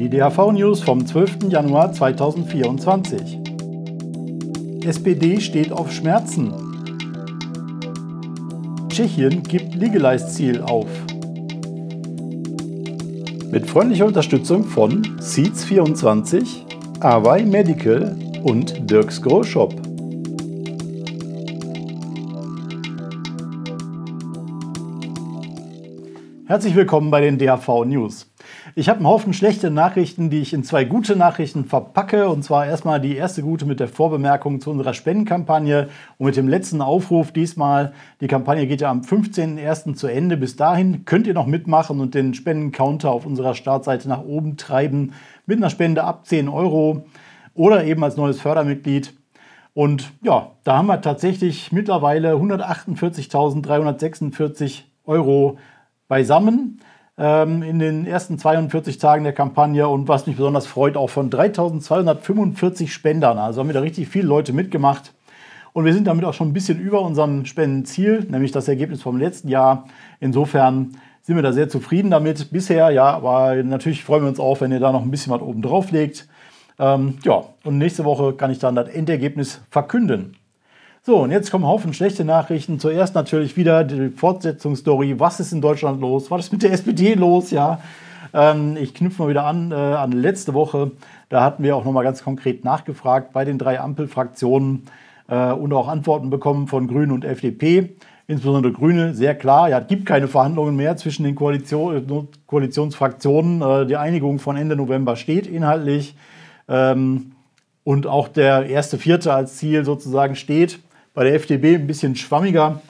Die DHV-News vom 12. Januar 2024. SPD steht auf Schmerzen. Tschechien gibt Legalize-Ziel auf. Mit freundlicher Unterstützung von Seeds24, Awai Medical und Dirks Grow Shop. Herzlich willkommen bei den DHV News. Ich habe einen Haufen schlechte Nachrichten, die ich in zwei gute Nachrichten verpacke. Und zwar erstmal die erste gute mit der Vorbemerkung zu unserer Spendenkampagne und mit dem letzten Aufruf diesmal. Die Kampagne geht ja am 15.01. zu Ende. Bis dahin könnt ihr noch mitmachen und den Spendencounter auf unserer Startseite nach oben treiben mit einer Spende ab 10 Euro oder eben als neues Fördermitglied. Und ja, da haben wir tatsächlich mittlerweile 148.346 Euro beisammen ähm, in den ersten 42 Tagen der Kampagne und was mich besonders freut, auch von 3245 Spendern. Also haben wir da richtig viele Leute mitgemacht. Und wir sind damit auch schon ein bisschen über unserem Spendenziel, nämlich das Ergebnis vom letzten Jahr. Insofern sind wir da sehr zufrieden damit bisher. Ja, aber natürlich freuen wir uns auch, wenn ihr da noch ein bisschen was oben drauf legt. Ähm, ja, und nächste Woche kann ich dann das Endergebnis verkünden. So, und jetzt kommen Haufen schlechte Nachrichten. Zuerst natürlich wieder die Fortsetzungsstory. Was ist in Deutschland los? Was ist mit der SPD los? Ja, ähm, ich knüpfe mal wieder an äh, an letzte Woche. Da hatten wir auch nochmal ganz konkret nachgefragt bei den drei Ampelfraktionen äh, und auch Antworten bekommen von Grünen und FDP. Insbesondere Grüne, sehr klar, ja, es gibt keine Verhandlungen mehr zwischen den Koalition, Koalitionsfraktionen. Äh, die Einigung von Ende November steht inhaltlich. Ähm, und auch der erste Vierte als Ziel sozusagen steht. Bei der FDP ein bisschen schwammiger,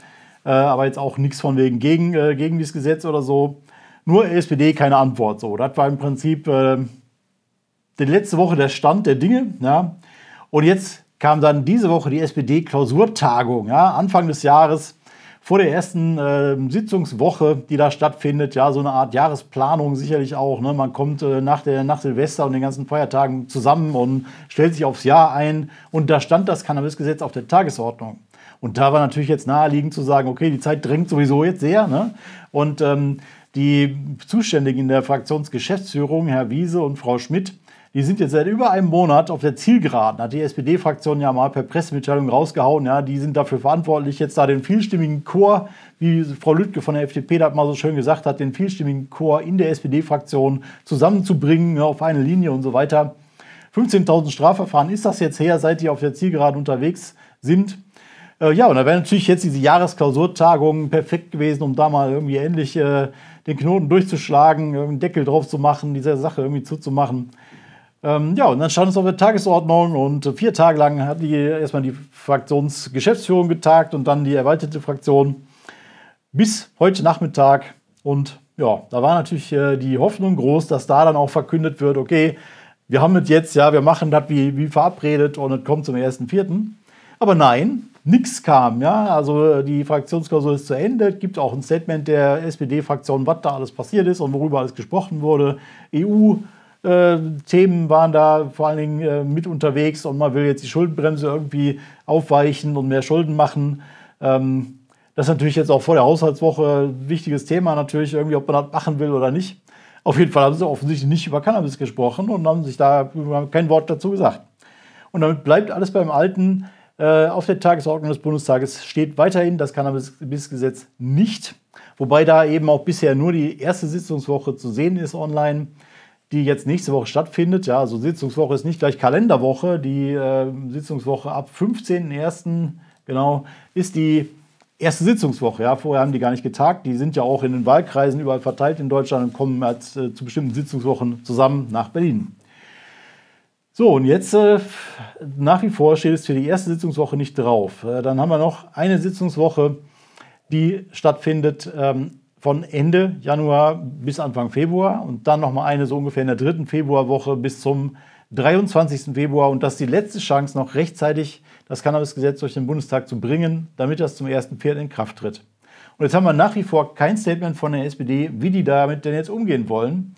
äh, aber jetzt auch nichts von wegen gegen, äh, gegen dieses Gesetz oder so. Nur SPD keine Antwort. So, das war im Prinzip äh, die letzte Woche der Stand der Dinge. Ja. Und jetzt kam dann diese Woche die SPD-Klausurtagung. Ja, Anfang des Jahres vor der ersten äh, Sitzungswoche, die da stattfindet, ja, so eine Art Jahresplanung sicherlich auch. Ne? Man kommt äh, nach, der, nach Silvester und den ganzen Feiertagen zusammen und stellt sich aufs Jahr ein. Und da stand das Cannabisgesetz auf der Tagesordnung. Und da war natürlich jetzt naheliegend zu sagen, okay, die Zeit drängt sowieso jetzt sehr. Ne? Und ähm, die Zuständigen in der Fraktionsgeschäftsführung, Herr Wiese und Frau Schmidt, die sind jetzt seit über einem Monat auf der Zielgeraden. Hat die SPD-Fraktion ja mal per Pressemitteilung rausgehauen. Ja, die sind dafür verantwortlich, jetzt da den vielstimmigen Chor, wie Frau Lüttke von der FDP da mal so schön gesagt hat, den vielstimmigen Chor in der SPD-Fraktion zusammenzubringen ja, auf eine Linie und so weiter. 15.000 Strafverfahren ist das jetzt her, seit die auf der Zielgeraden unterwegs sind. Äh, ja, und da wäre natürlich jetzt diese Jahresklausurtagung perfekt gewesen, um da mal irgendwie endlich äh, den Knoten durchzuschlagen, einen Deckel drauf zu machen, diese Sache irgendwie zuzumachen. Ähm, ja, und dann stand es auf der Tagesordnung und vier Tage lang hat die erstmal die Fraktionsgeschäftsführung getagt und dann die erweiterte Fraktion bis heute Nachmittag. Und ja, da war natürlich äh, die Hoffnung groß, dass da dann auch verkündet wird, okay, wir haben es jetzt, ja, wir machen das wie, wie verabredet und es kommt zum 1.4. Aber nein, nichts kam, ja. Also die Fraktionsklausur ist zu Ende. Es gibt auch ein Statement der SPD-Fraktion, was da alles passiert ist und worüber alles gesprochen wurde. EU äh, Themen waren da vor allen Dingen äh, mit unterwegs und man will jetzt die Schuldenbremse irgendwie aufweichen und mehr Schulden machen. Ähm, das ist natürlich jetzt auch vor der Haushaltswoche ein wichtiges Thema, natürlich irgendwie, ob man das machen will oder nicht. Auf jeden Fall haben sie offensichtlich nicht über Cannabis gesprochen und haben sich da kein Wort dazu gesagt. Und damit bleibt alles beim Alten. Äh, auf der Tagesordnung des Bundestages steht weiterhin das Cannabisgesetz nicht, wobei da eben auch bisher nur die erste Sitzungswoche zu sehen ist online die jetzt nächste Woche stattfindet. Ja, also Sitzungswoche ist nicht gleich Kalenderwoche. Die äh, Sitzungswoche ab 15.01. genau ist die erste Sitzungswoche. Ja, vorher haben die gar nicht getagt. Die sind ja auch in den Wahlkreisen überall verteilt in Deutschland und kommen als, äh, zu bestimmten Sitzungswochen zusammen nach Berlin. So, und jetzt äh, nach wie vor steht es für die erste Sitzungswoche nicht drauf. Äh, dann haben wir noch eine Sitzungswoche, die stattfindet ähm, von Ende Januar bis Anfang Februar und dann nochmal eine so ungefähr in der dritten Februarwoche bis zum 23. Februar. Und das ist die letzte Chance, noch rechtzeitig das Cannabisgesetz durch den Bundestag zu bringen, damit das zum 1.4. in Kraft tritt. Und jetzt haben wir nach wie vor kein Statement von der SPD, wie die damit denn jetzt umgehen wollen.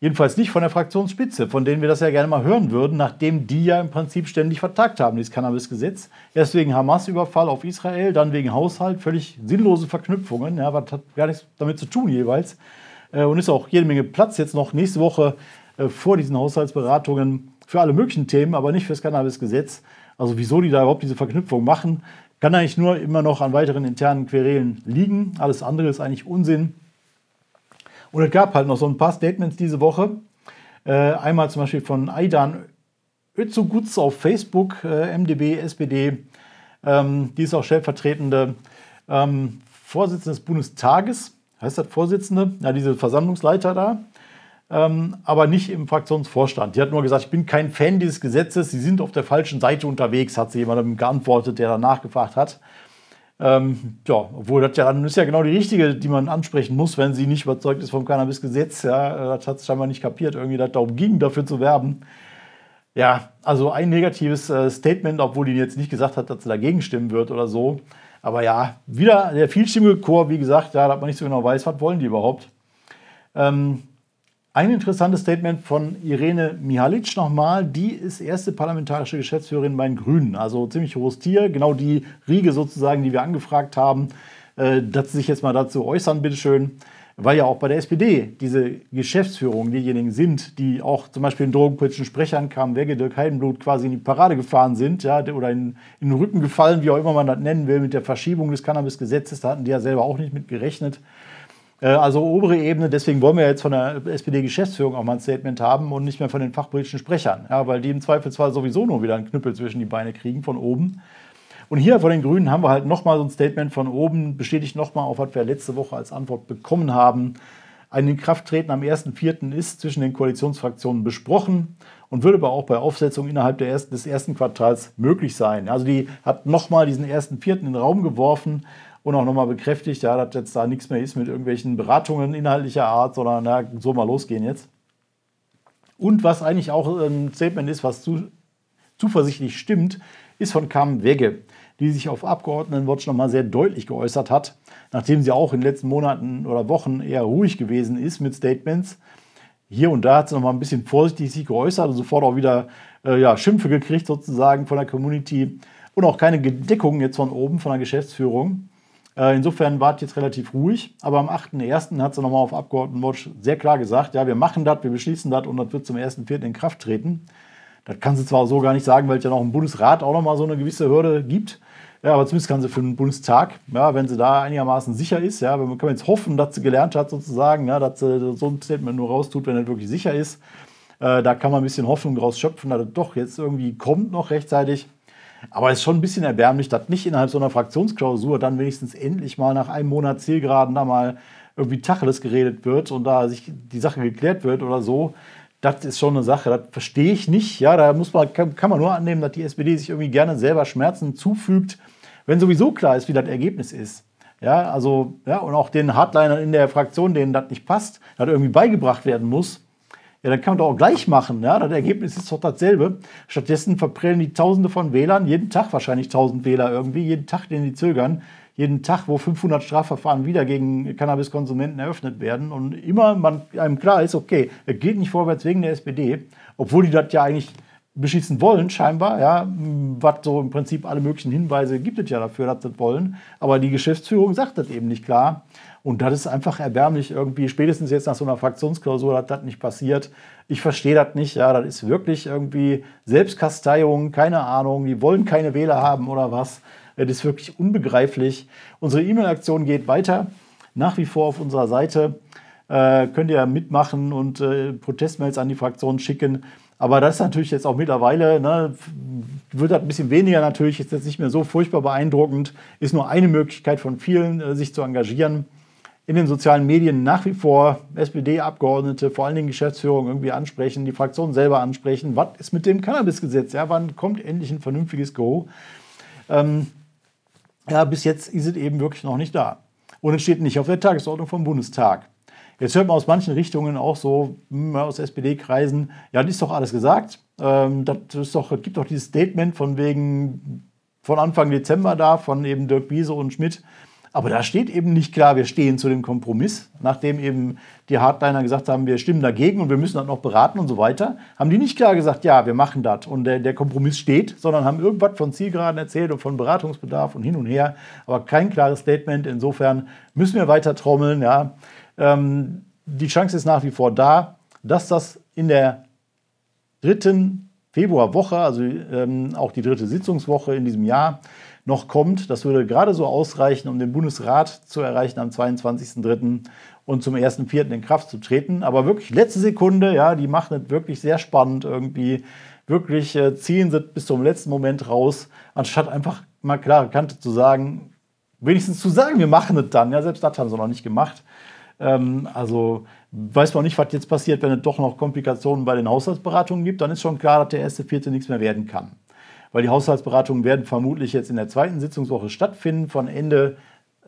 Jedenfalls nicht von der Fraktionsspitze, von denen wir das ja gerne mal hören würden, nachdem die ja im Prinzip ständig vertagt haben, dieses Cannabisgesetz. Erst wegen Hamas-Überfall auf Israel, dann wegen Haushalt, völlig sinnlose Verknüpfungen, ja, was hat gar nichts damit zu tun jeweils. äh, und ist auch jede Menge Platz jetzt noch nächste Woche äh, vor diesen Haushaltsberatungen für alle möglichen Themen, aber nicht fürs Cannabis-Gesetz. Also wieso die da überhaupt diese Verknüpfung machen, kann eigentlich nur immer noch an weiteren internen Querelen liegen. Alles andere ist eigentlich Unsinn. Und es gab halt noch so ein paar Statements diese Woche. Äh, einmal zum Beispiel von Aidan Özugutz auf Facebook, äh, MdB, SPD. Ähm, die ist auch stellvertretende ähm, Vorsitzende des Bundestages. Heißt das Vorsitzende? Ja, diese Versammlungsleiter da. Ähm, aber nicht im Fraktionsvorstand. Die hat nur gesagt, ich bin kein Fan dieses Gesetzes, Sie sind auf der falschen Seite unterwegs, hat sie jemandem geantwortet, der danach gefragt hat. Ähm, ja, obwohl das ja dann ist ja genau die richtige, die man ansprechen muss, wenn sie nicht überzeugt ist vom Cannabis-Gesetz. Ja, das hat es scheinbar nicht kapiert, irgendwie das darum ging, dafür zu werben. Ja, also ein negatives äh, Statement, obwohl die jetzt nicht gesagt hat, dass sie dagegen stimmen wird oder so. Aber ja, wieder der vielstimmige Chor, wie gesagt, ja, dass man nicht so genau weiß, was wollen die überhaupt. Ähm, ein interessantes Statement von Irene Mihalic nochmal. Die ist erste parlamentarische Geschäftsführerin bei den Grünen. Also ziemlich hohes Tier. Genau die Riege sozusagen, die wir angefragt haben, äh, dass sie sich jetzt mal dazu äußern, bitteschön. Weil ja auch bei der SPD diese Geschäftsführung diejenigen sind, die auch zum Beispiel in drogenpolitischen Sprechern kamen, Wegge, Dirk Heidenblut quasi in die Parade gefahren sind ja, oder in, in den Rücken gefallen, wie auch immer man das nennen will, mit der Verschiebung des Cannabis-Gesetzes. Da hatten die ja selber auch nicht mit gerechnet. Äh, also obere Ebene, deswegen wollen wir jetzt von der SPD-Geschäftsführung auch mal ein Statement haben und nicht mehr von den fachpolitischen Sprechern, ja, weil die im Zweifelsfall sowieso nur wieder einen Knüppel zwischen die Beine kriegen von oben. Und hier von den Grünen haben wir halt nochmal so ein Statement von oben, bestätigt nochmal auf, was wir letzte Woche als Antwort bekommen haben. Ein Inkrafttreten am 1.4. ist zwischen den Koalitionsfraktionen besprochen und würde aber auch bei Aufsetzung innerhalb ersten, des ersten Quartals möglich sein. Also die hat nochmal diesen 1.4. in den Raum geworfen und auch nochmal bekräftigt, ja, dass jetzt da nichts mehr ist mit irgendwelchen Beratungen inhaltlicher Art, sondern na, so mal losgehen jetzt. Und was eigentlich auch ein Statement ist, was zu, zuversichtlich stimmt, ist von Carmen Wegge, die sich auf Abgeordnetenwatch nochmal sehr deutlich geäußert hat, nachdem sie auch in den letzten Monaten oder Wochen eher ruhig gewesen ist mit Statements. Hier und da hat sie nochmal ein bisschen vorsichtig sich geäußert und sofort auch wieder äh, ja, Schimpfe gekriegt sozusagen von der Community und auch keine Gedeckung jetzt von oben von der Geschäftsführung. Äh, insofern war es jetzt relativ ruhig. Aber am 8.1. hat sie nochmal auf Abgeordnetenwatch sehr klar gesagt, ja, wir machen das, wir beschließen das und das wird zum 1.4. in Kraft treten. Das kann sie zwar so gar nicht sagen, weil es ja noch im Bundesrat auch nochmal so eine gewisse Hürde gibt. Ja, aber zumindest kann sie für den Bundestag, ja, wenn sie da einigermaßen sicher ist, ja, man kann jetzt hoffen, dass sie gelernt hat sozusagen, ja, dass sie so ein Statement nur raustut, wenn er wirklich sicher ist. Äh, da kann man ein bisschen Hoffnung draus schöpfen, dass es doch jetzt irgendwie kommt noch rechtzeitig. Aber es ist schon ein bisschen erbärmlich, dass nicht innerhalb so einer Fraktionsklausur dann wenigstens endlich mal nach einem Monat Zielgeraden da mal irgendwie Tacheles geredet wird und da sich die Sache geklärt wird oder so. Das ist schon eine Sache, das verstehe ich nicht. Ja, da muss man, kann, man nur annehmen, dass die SPD sich irgendwie gerne selber Schmerzen zufügt, wenn sowieso klar ist, wie das Ergebnis ist. Ja, also, ja, und auch den Hardlinern in der Fraktion, denen das nicht passt, das irgendwie beigebracht werden muss, ja, dann kann man doch auch gleich machen. Ja? Das Ergebnis ist doch dasselbe. Stattdessen verprellen die Tausende von Wählern, jeden Tag wahrscheinlich tausend Wähler irgendwie, jeden Tag, den sie zögern, jeden Tag, wo 500 Strafverfahren wieder gegen Cannabiskonsumenten eröffnet werden. Und immer man, einem klar ist, okay, es geht nicht vorwärts wegen der SPD, obwohl die das ja eigentlich beschießen wollen, scheinbar, ja, was so im Prinzip alle möglichen Hinweise gibt es ja dafür, dass das wollen. Aber die Geschäftsführung sagt das eben nicht klar. Und das ist einfach erbärmlich irgendwie, spätestens jetzt nach so einer Fraktionsklausur, dass das nicht passiert. Ich verstehe das nicht. Ja, das ist wirklich irgendwie Selbstkasteiung, keine Ahnung. Die wollen keine Wähler haben oder was. Das ist wirklich unbegreiflich. Unsere E-Mail-Aktion geht weiter. Nach wie vor auf unserer Seite. Äh, könnt ihr mitmachen und äh, Protestmails an die Fraktion schicken. Aber das ist natürlich jetzt auch mittlerweile, ne, wird das ein bisschen weniger natürlich, ist jetzt nicht mehr so furchtbar beeindruckend, ist nur eine Möglichkeit von vielen, äh, sich zu engagieren in den sozialen Medien nach wie vor SPD-Abgeordnete, vor allen Dingen Geschäftsführung irgendwie ansprechen, die Fraktion selber ansprechen. Was ist mit dem Cannabis-Gesetz? Ja, wann kommt endlich ein vernünftiges Go? Ähm, ja, bis jetzt ist es eben wirklich noch nicht da. Und es steht nicht auf der Tagesordnung vom Bundestag. Jetzt hört man aus manchen Richtungen auch so, hm, aus SPD-Kreisen, ja, das ist doch alles gesagt. Ähm, das ist doch, es gibt doch dieses Statement von wegen von Anfang Dezember da, von eben Dirk Wiese und Schmidt, aber da steht eben nicht klar, wir stehen zu dem Kompromiss, nachdem eben die Hardliner gesagt haben, wir stimmen dagegen und wir müssen das noch beraten und so weiter, haben die nicht klar gesagt, ja, wir machen das und der, der Kompromiss steht, sondern haben irgendwas von Zielgeraden erzählt und von Beratungsbedarf und hin und her, aber kein klares Statement. Insofern müssen wir weiter trommeln, ja. Ähm, die Chance ist nach wie vor da, dass das in der dritten Februarwoche, also ähm, auch die dritte Sitzungswoche in diesem Jahr, noch kommt. Das würde gerade so ausreichen, um den Bundesrat zu erreichen am 22.03. und zum 1.04. in Kraft zu treten. Aber wirklich letzte Sekunde, ja, die machen es wirklich sehr spannend irgendwie. Wirklich äh, ziehen sie bis zum letzten Moment raus, anstatt einfach mal klare Kante zu sagen, wenigstens zu sagen, wir machen es dann. Ja, selbst das haben sie noch nicht gemacht. Ähm, also weiß man nicht, was jetzt passiert, wenn es doch noch Komplikationen bei den Haushaltsberatungen gibt. Dann ist schon klar, dass der erste Vierte nichts mehr werden kann. Weil die Haushaltsberatungen werden vermutlich jetzt in der zweiten Sitzungswoche stattfinden, von Ende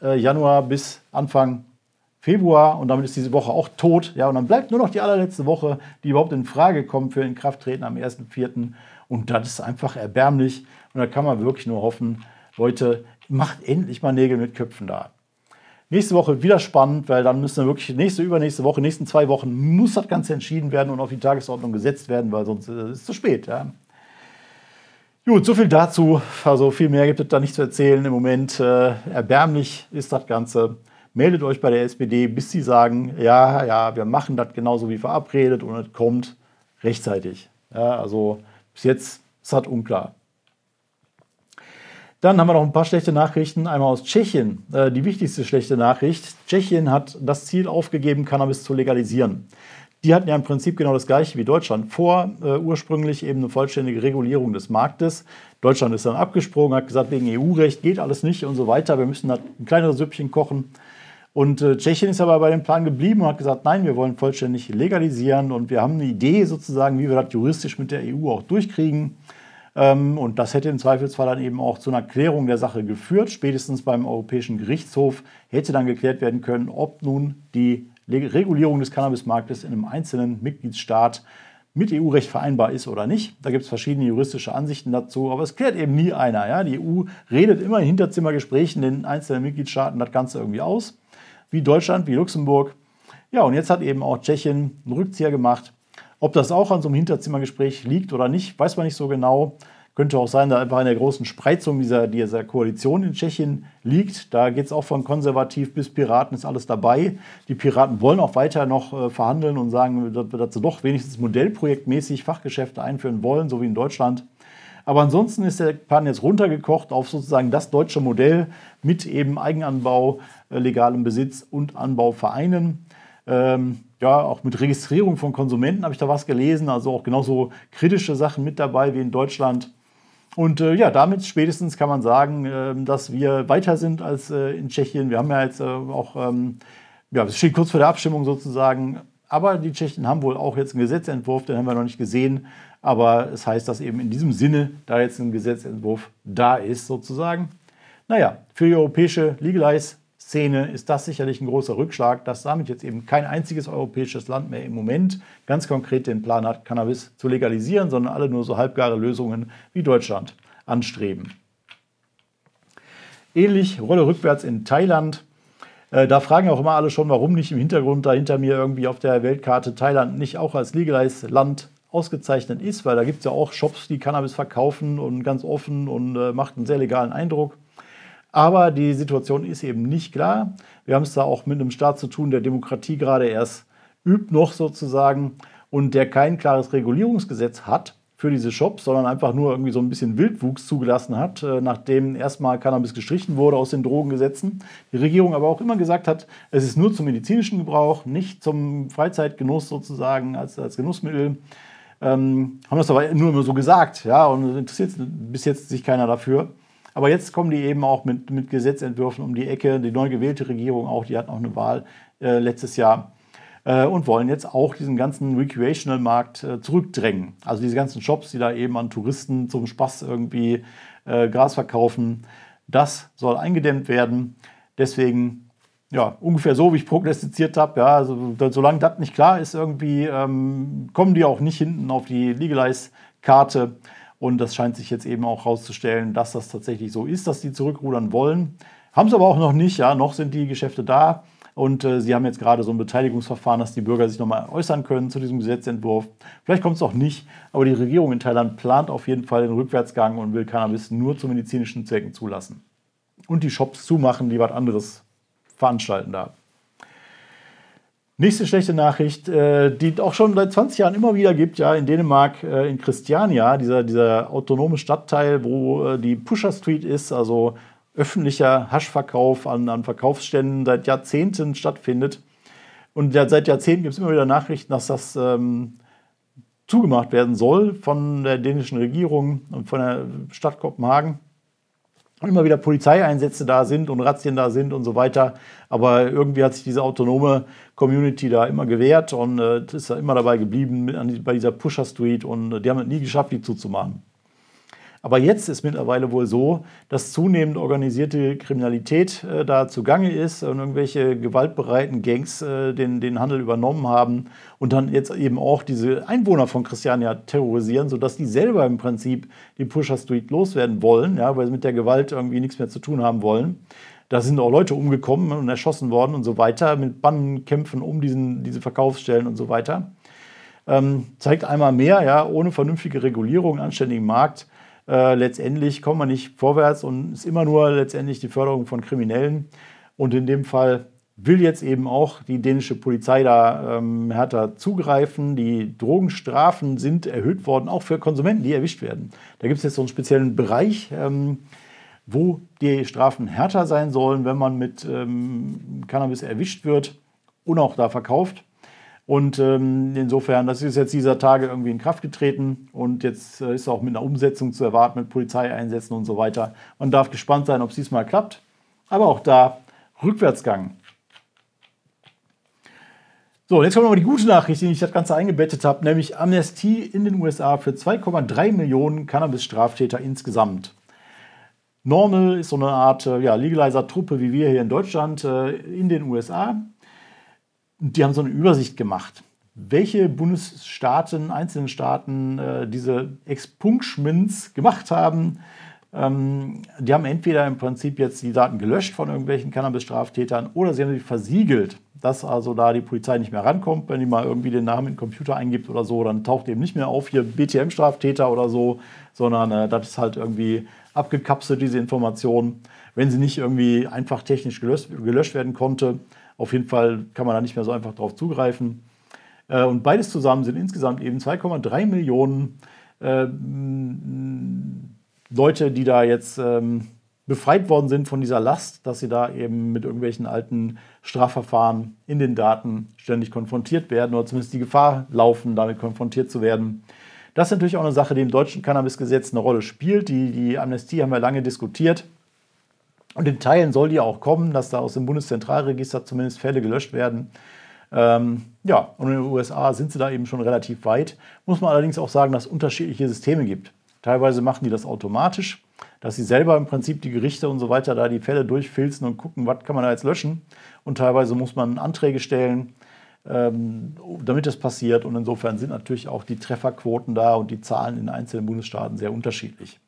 äh, Januar bis Anfang Februar. Und damit ist diese Woche auch tot. Ja, und dann bleibt nur noch die allerletzte Woche, die überhaupt in Frage kommt für Inkrafttreten am 1.4. Und das ist einfach erbärmlich. Und da kann man wirklich nur hoffen, Leute, macht endlich mal Nägel mit Köpfen da. Nächste Woche wieder spannend, weil dann müssen wir wirklich nächste, übernächste Woche, nächsten zwei Wochen muss das Ganze entschieden werden und auf die Tagesordnung gesetzt werden, weil sonst äh, ist es zu spät. Ja. Gut, so viel dazu. Also viel mehr gibt es da nicht zu erzählen. Im Moment äh, erbärmlich ist das Ganze. Meldet euch bei der SPD, bis sie sagen, ja, ja, wir machen das genauso wie verabredet und es kommt rechtzeitig. Ja, also bis jetzt ist das unklar. Dann haben wir noch ein paar schlechte Nachrichten. Einmal aus Tschechien. Äh, die wichtigste schlechte Nachricht. Tschechien hat das Ziel aufgegeben, Cannabis zu legalisieren. Die hatten ja im Prinzip genau das gleiche wie Deutschland vor, äh, ursprünglich eben eine vollständige Regulierung des Marktes. Deutschland ist dann abgesprungen, hat gesagt, wegen EU-Recht geht alles nicht und so weiter. Wir müssen da ein kleineres Süppchen kochen. Und äh, Tschechien ist aber bei dem Plan geblieben und hat gesagt, nein, wir wollen vollständig legalisieren und wir haben eine Idee sozusagen, wie wir das juristisch mit der EU auch durchkriegen. Ähm, und das hätte im Zweifelsfall dann eben auch zu einer Klärung der Sache geführt. Spätestens beim Europäischen Gerichtshof hätte dann geklärt werden können, ob nun die Regulierung des Cannabismarktes in einem einzelnen Mitgliedsstaat mit EU-Recht vereinbar ist oder nicht. Da gibt es verschiedene juristische Ansichten dazu, aber es klärt eben nie einer. Ja? Die EU redet immer in Hinterzimmergesprächen in den einzelnen Mitgliedstaaten das Ganze irgendwie aus, wie Deutschland, wie Luxemburg. Ja, und jetzt hat eben auch Tschechien einen Rückzieher gemacht ob das auch an so einem Hinterzimmergespräch liegt oder nicht, weiß man nicht so genau. Könnte auch sein, dass einfach in der großen Spreizung dieser, dieser Koalition in Tschechien liegt. Da geht es auch von konservativ bis Piraten, ist alles dabei. Die Piraten wollen auch weiter noch äh, verhandeln und sagen, dass, sie doch wenigstens modellprojektmäßig Fachgeschäfte einführen wollen, so wie in Deutschland. Aber ansonsten ist der Plan jetzt runtergekocht auf sozusagen das deutsche Modell mit eben Eigenanbau, äh, legalem Besitz und Anbau vereinen. Ähm, ja, auch mit Registrierung von Konsumenten habe ich da was gelesen, also auch genauso kritische Sachen mit dabei wie in Deutschland. Und äh, ja, damit spätestens kann man sagen, äh, dass wir weiter sind als äh, in Tschechien. Wir haben ja jetzt äh, auch, ähm, ja, es steht kurz vor der Abstimmung sozusagen, aber die Tschechen haben wohl auch jetzt einen Gesetzentwurf, den haben wir noch nicht gesehen. Aber es heißt, dass eben in diesem Sinne da jetzt ein Gesetzentwurf da ist sozusagen. Naja, für die europäische Legalize Szene ist das sicherlich ein großer Rückschlag, dass damit jetzt eben kein einziges europäisches Land mehr im Moment ganz konkret den Plan hat, Cannabis zu legalisieren, sondern alle nur so halbgare Lösungen wie Deutschland anstreben. Ähnlich Rolle rückwärts in Thailand. Äh, da fragen auch immer alle schon, warum nicht im Hintergrund da hinter mir irgendwie auf der Weltkarte Thailand nicht auch als legales Land ausgezeichnet ist, weil da gibt es ja auch Shops, die Cannabis verkaufen und ganz offen und äh, macht einen sehr legalen Eindruck. Aber die Situation ist eben nicht klar. Wir haben es da auch mit einem Staat zu tun, der Demokratie gerade erst übt noch sozusagen und der kein klares Regulierungsgesetz hat für diese Shops, sondern einfach nur irgendwie so ein bisschen Wildwuchs zugelassen hat, äh, nachdem erstmal Cannabis gestrichen wurde aus den Drogengesetzen. Die Regierung aber auch immer gesagt hat, es ist nur zum medizinischen Gebrauch, nicht zum Freizeitgenuss sozusagen als, als Genussmittel. Ähm, haben das aber nur immer so gesagt, ja, und interessiert bis jetzt sich keiner dafür. Aber jetzt kommen die eben auch mit, mit Gesetzentwürfen um die Ecke. Die neu gewählte Regierung auch, die hat auch eine Wahl äh, letztes Jahr äh, und wollen jetzt auch diesen ganzen Recreational-Markt äh, zurückdrängen. Also diese ganzen Shops, die da eben an Touristen zum Spaß irgendwie äh, Gras verkaufen, das soll eingedämmt werden. Deswegen ja, ungefähr so, wie ich prognostiziert habe. Ja, also, solange das nicht klar ist, irgendwie ähm, kommen die auch nicht hinten auf die Legalize-Karte. Und das scheint sich jetzt eben auch herauszustellen, dass das tatsächlich so ist, dass die zurückrudern wollen. Haben sie aber auch noch nicht, ja, noch sind die Geschäfte da. Und äh, sie haben jetzt gerade so ein Beteiligungsverfahren, dass die Bürger sich nochmal äußern können zu diesem Gesetzentwurf. Vielleicht kommt es auch nicht, aber die Regierung in Thailand plant auf jeden Fall den Rückwärtsgang und will Cannabis nur zu medizinischen Zwecken zulassen. Und die Shops zumachen, die was anderes veranstalten da. Nächste schlechte Nachricht, äh, die auch schon seit 20 Jahren immer wieder gibt, ja, in Dänemark, äh, in Christiania, dieser, dieser autonome Stadtteil, wo äh, die Pusher Street ist, also öffentlicher Haschverkauf an, an Verkaufsständen seit Jahrzehnten stattfindet. Und ja, seit Jahrzehnten gibt es immer wieder Nachrichten, dass das ähm, zugemacht werden soll von der dänischen Regierung und von der Stadt Kopenhagen immer wieder Polizeieinsätze da sind und Razzien da sind und so weiter. Aber irgendwie hat sich diese autonome Community da immer gewehrt und äh, ist da immer dabei geblieben bei dieser Pusher Street und äh, die haben es nie geschafft, die zuzumachen. Aber jetzt ist mittlerweile wohl so, dass zunehmend organisierte Kriminalität äh, da zugange ist und irgendwelche gewaltbereiten Gangs äh, den, den Handel übernommen haben und dann jetzt eben auch diese Einwohner von Christiania terrorisieren, sodass die selber im Prinzip die Pusher Street loswerden wollen, ja, weil sie mit der Gewalt irgendwie nichts mehr zu tun haben wollen. Da sind auch Leute umgekommen und erschossen worden und so weiter, mit Bannenkämpfen um diesen, diese Verkaufsstellen und so weiter. Ähm, zeigt einmal mehr, ja, ohne vernünftige Regulierung, anständigen Markt, äh, letztendlich kommt man nicht vorwärts und ist immer nur letztendlich die Förderung von Kriminellen. Und in dem Fall will jetzt eben auch die dänische Polizei da ähm, härter zugreifen. Die Drogenstrafen sind erhöht worden, auch für Konsumenten, die erwischt werden. Da gibt es jetzt so einen speziellen Bereich, ähm, wo die Strafen härter sein sollen, wenn man mit ähm, Cannabis erwischt wird und auch da verkauft. Und ähm, insofern, das ist jetzt dieser Tage irgendwie in Kraft getreten und jetzt äh, ist auch mit einer Umsetzung zu erwarten, mit Polizeieinsätzen und so weiter. Man darf gespannt sein, ob es diesmal klappt. Aber auch da Rückwärtsgang. So, jetzt kommt noch die gute Nachricht, die ich das Ganze eingebettet habe, nämlich Amnestie in den USA für 2,3 Millionen Cannabis-Straftäter insgesamt. Normal ist so eine Art äh, ja, Legalizer-Truppe wie wir hier in Deutschland äh, in den USA. Die haben so eine Übersicht gemacht, welche Bundesstaaten, einzelnen Staaten äh, diese Expungements gemacht haben. Ähm, die haben entweder im Prinzip jetzt die Daten gelöscht von irgendwelchen Cannabis-Straftätern oder sie haben sie versiegelt, dass also da die Polizei nicht mehr rankommt. Wenn die mal irgendwie den Namen in den Computer eingibt oder so, dann taucht eben nicht mehr auf hier BTM-Straftäter oder so, sondern äh, das ist halt irgendwie abgekapselt, diese Information. Wenn sie nicht irgendwie einfach technisch gelöscht, gelöscht werden konnte, auf jeden Fall kann man da nicht mehr so einfach drauf zugreifen. Äh, und beides zusammen sind insgesamt eben 2,3 Millionen äh, Leute, die da jetzt ähm, befreit worden sind von dieser Last, dass sie da eben mit irgendwelchen alten Strafverfahren in den Daten ständig konfrontiert werden oder zumindest die Gefahr laufen, damit konfrontiert zu werden. Das ist natürlich auch eine Sache, die im deutschen Cannabisgesetz eine Rolle spielt. Die, die Amnestie haben wir lange diskutiert. Und in Teilen soll die auch kommen, dass da aus dem Bundeszentralregister zumindest Fälle gelöscht werden. Ähm, ja, und in den USA sind sie da eben schon relativ weit. Muss man allerdings auch sagen, dass es unterschiedliche Systeme gibt. Teilweise machen die das automatisch, dass sie selber im Prinzip die Gerichte und so weiter da die Fälle durchfilzen und gucken, was kann man da jetzt löschen. Und teilweise muss man Anträge stellen, ähm, damit das passiert. Und insofern sind natürlich auch die Trefferquoten da und die Zahlen in einzelnen Bundesstaaten sehr unterschiedlich.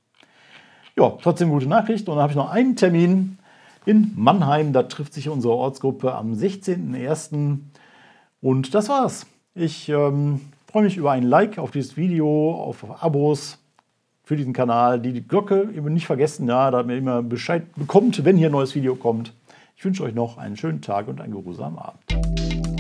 Ja, trotzdem gute Nachricht. Und dann habe ich noch einen Termin in Mannheim. Da trifft sich unsere Ortsgruppe am 16.01. Und das war's. Ich ähm, freue mich über ein Like auf dieses Video, auf Abos für diesen Kanal. Die Glocke nicht vergessen, ja, damit ihr immer Bescheid bekommt, wenn hier ein neues Video kommt. Ich wünsche euch noch einen schönen Tag und einen geruhsamen Abend.